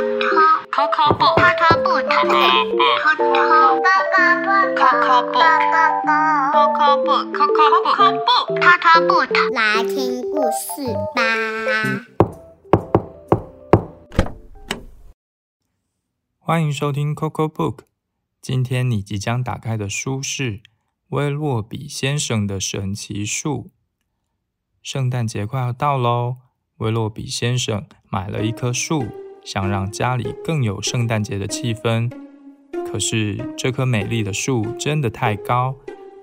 Coco book. Coco book. Coco book. 来听故事吧。欢迎收听 Coco Book。今天你即将打开的书是《威洛比先生的神奇树》。圣诞节快要到喽，威洛比先生买了一棵树，想让家里更有圣诞节的气氛。可是这棵美丽的树真的太高，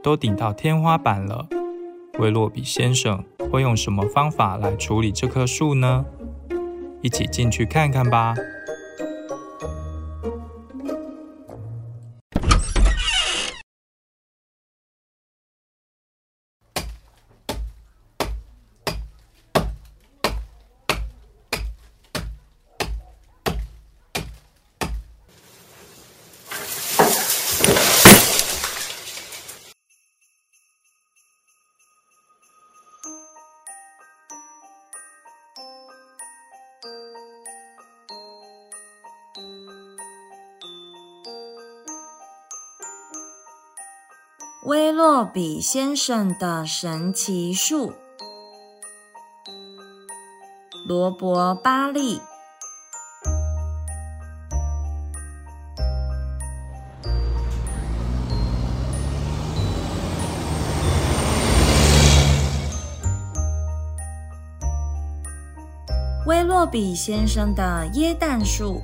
都顶到天花板了。威洛比先生会用什么方法来处理这棵树呢？一起进去看看吧。威洛比先生的神奇树，罗伯·巴利。威洛比先生的椰蛋树，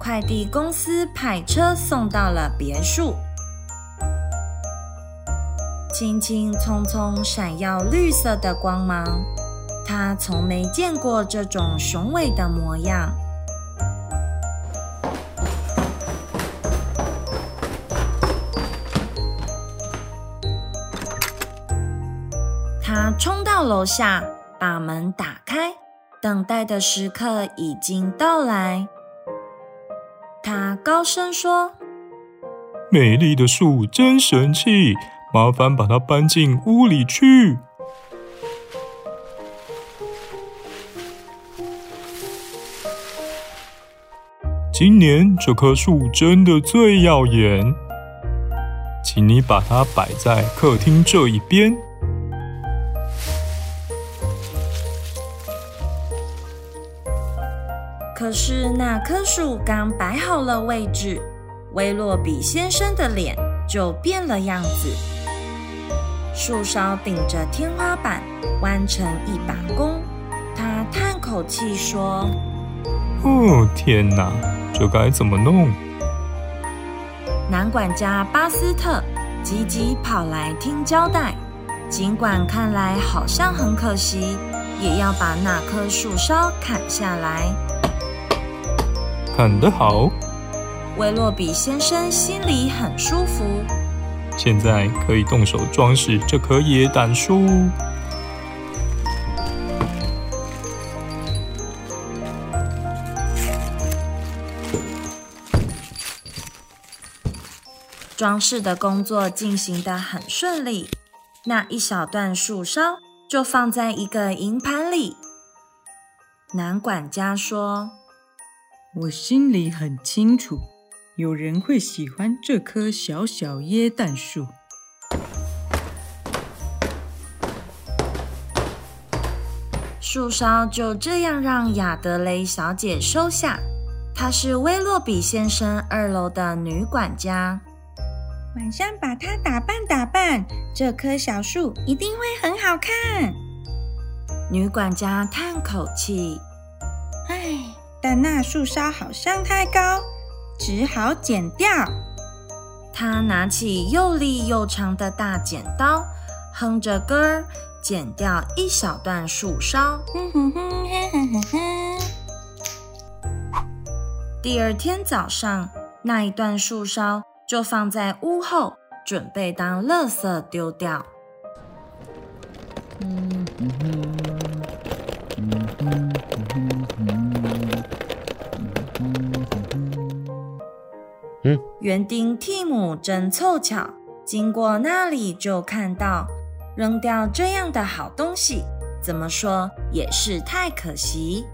快递公司派车送到了别墅。轻轻匆匆，闪耀绿色的光芒。他从没见过这种雄伟的模样。他冲到楼下，把门打开。等待的时刻已经到来。他高声说：“美丽的树真神气。”麻烦把它搬进屋里去。今年这棵树真的最耀眼，请你把它摆在客厅这一边。可是那棵树刚摆好了位置，威洛比先生的脸就变了样子。树梢顶着天花板，弯成一把弓。他叹口气说：“哦，天哪，这该怎么弄？”男管家巴斯特急急跑来听交代。尽管看来好像很可惜，也要把那棵树梢砍下来。砍得好！威洛比先生心里很舒服。现在可以动手装饰这棵椰胆树。装饰的工作进行的很顺利，那一小段树梢就放在一个银盘里。男管家说：“我心里很清楚。”有人会喜欢这棵小小椰蛋树。树梢就这样让亚德雷小姐收下。她是威洛比先生二楼的女管家。晚上把它打扮打扮，这棵小树一定会很好看。女管家叹口气：“唉，但那树梢好像太高。”只好剪掉。他拿起又利又长的大剪刀，哼着歌儿剪掉一小段树梢。第二天早上，那一段树梢就放在屋后，准备当垃圾丢掉。园丁蒂姆真凑巧，经过那里就看到扔掉这样的好东西，怎么说也是太可惜。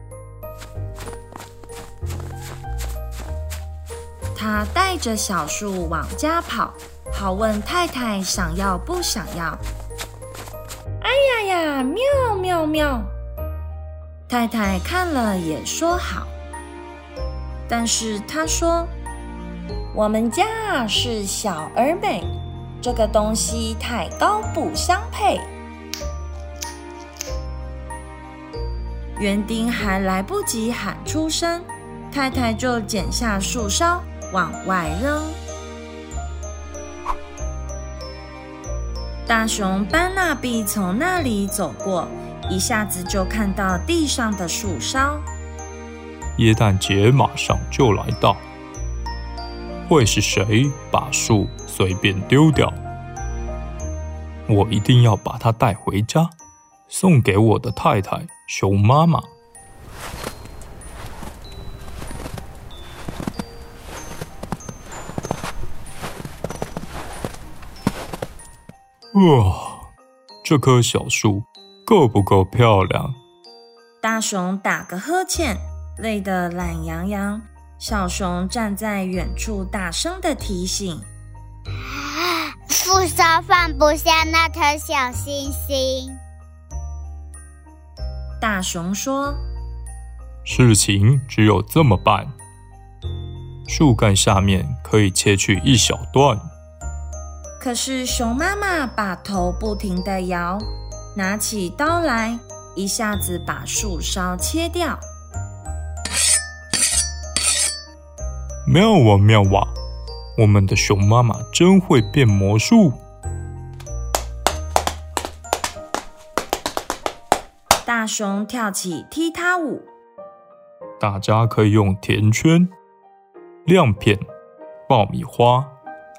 他带着小树往家跑，好问太太想要不想要。哎呀呀，妙妙妙！太太看了也说好，但是她说：“我们家是小而美，这个东西太高不相配。”园丁还来不及喊出声，太太就剪下树梢往外扔。大熊班纳比从那里走过。一下子就看到地上的树梢，耶诞节马上就来到，会是谁把树随便丢掉？我一定要把它带回家，送给我的太太熊妈妈。哇，这棵小树。够不够漂亮？大熊打个呵欠，累得懒洋洋。小熊站在远处，大声的提醒：“树梢放不下那颗小星星。”大熊说：“事情只有这么办。树干下面可以切去一小段。”可是熊妈妈把头不停的摇。拿起刀来，一下子把树梢切掉。妙哇妙哇！我们的熊妈妈真会变魔术。大熊跳起踢踏舞。大家可以用甜圈、亮片、爆米花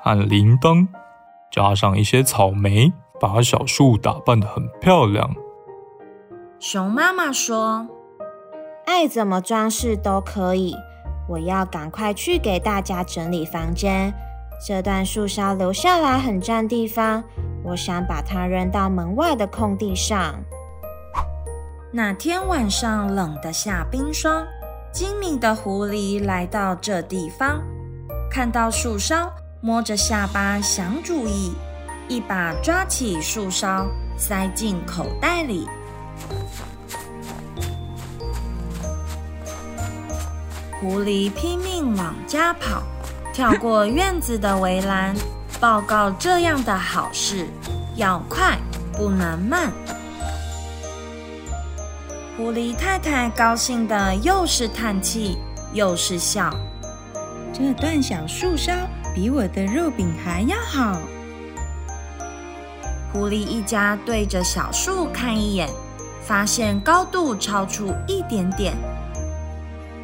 和铃铛，加上一些草莓。把小树打扮得很漂亮。熊妈妈说：“爱怎么装饰都可以。我要赶快去给大家整理房间。这段树梢留下来很占地方，我想把它扔到门外的空地上。”那天晚上冷得下冰霜，精明的狐狸来到这地方，看到树梢，摸着下巴想主意。一把抓起树梢，塞进口袋里。狐狸拼命往家跑，跳过院子的围栏，报告这样的好事要快，不能慢。狐狸太太高兴的又是叹气又是笑。这段小树梢比我的肉饼还要好。狐狸一家对着小树看一眼，发现高度超出一点点。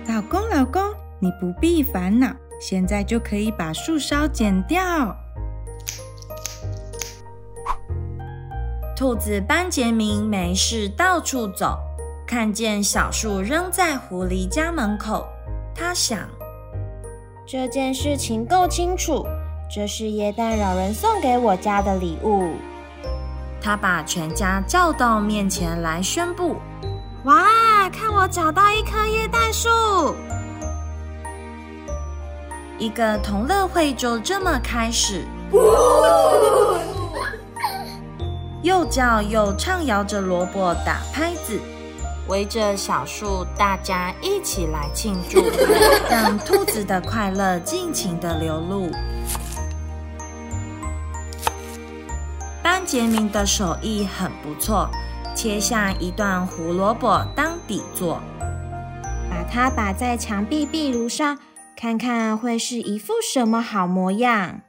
老公，老公，你不必烦恼，现在就可以把树梢剪掉。兔子班杰明没事到处走，看见小树扔在狐狸家门口，他想：这件事情够清楚，这是耶诞老人送给我家的礼物。他把全家叫到面前来，宣布：“哇，看我找到一棵椰蛋树！”一个同乐会就这么开始，又叫又唱摇着萝卜打拍子，围着小树，大家一起来庆祝，让兔子的快乐尽情的流露。班杰明的手艺很不错，切下一段胡萝卜当底座，把它摆在墙壁壁炉上，看看会是一副什么好模样。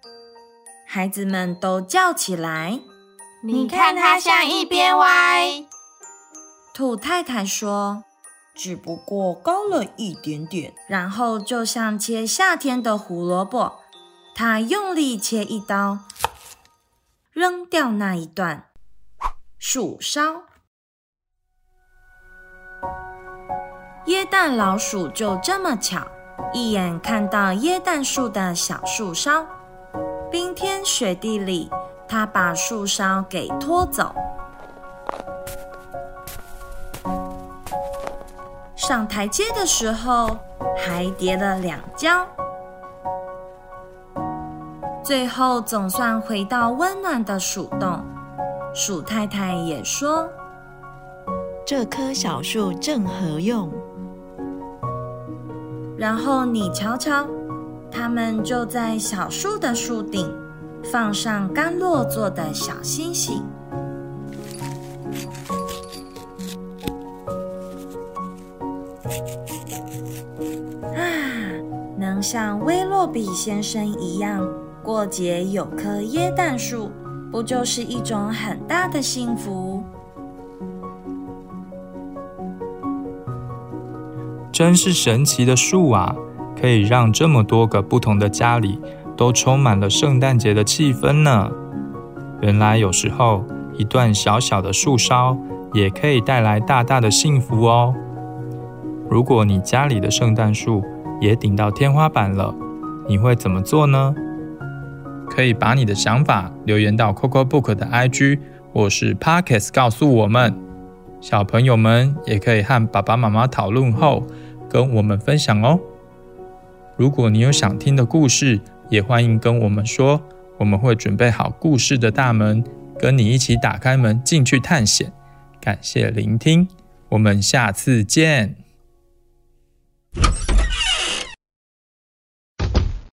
孩子们都叫起来：“你看它像一边歪。”兔太太说：“只不过高了一点点。”然后就像切夏天的胡萝卜，她用力切一刀。扔掉那一段树梢，椰蛋老鼠就这么巧，一眼看到椰蛋树的小树梢，冰天雪地里，它把树梢给拖走。上台阶的时候，还跌了两跤。最后总算回到温暖的鼠洞。鼠太太也说：“这棵小树正合用。”然后你瞧瞧，他们就在小树的树顶放上甘露做的小星星。啊，能像威洛比先生一样过节有棵椰蛋树，不就是一种很大的幸福？真是神奇的树啊！可以让这么多个不同的家里都充满了圣诞节的气氛呢。原来有时候一段小小的树梢也可以带来大大的幸福哦。如果你家里的圣诞树也顶到天花板了，你会怎么做呢？可以把你的想法留言到 Coco Book 的 IG 或是 Pockets 告诉我们。小朋友们也可以和爸爸妈妈讨论后。跟我们分享哦！如果你有想听的故事，也欢迎跟我们说，我们会准备好故事的大门，跟你一起打开门进去探险。感谢聆听，我们下次见。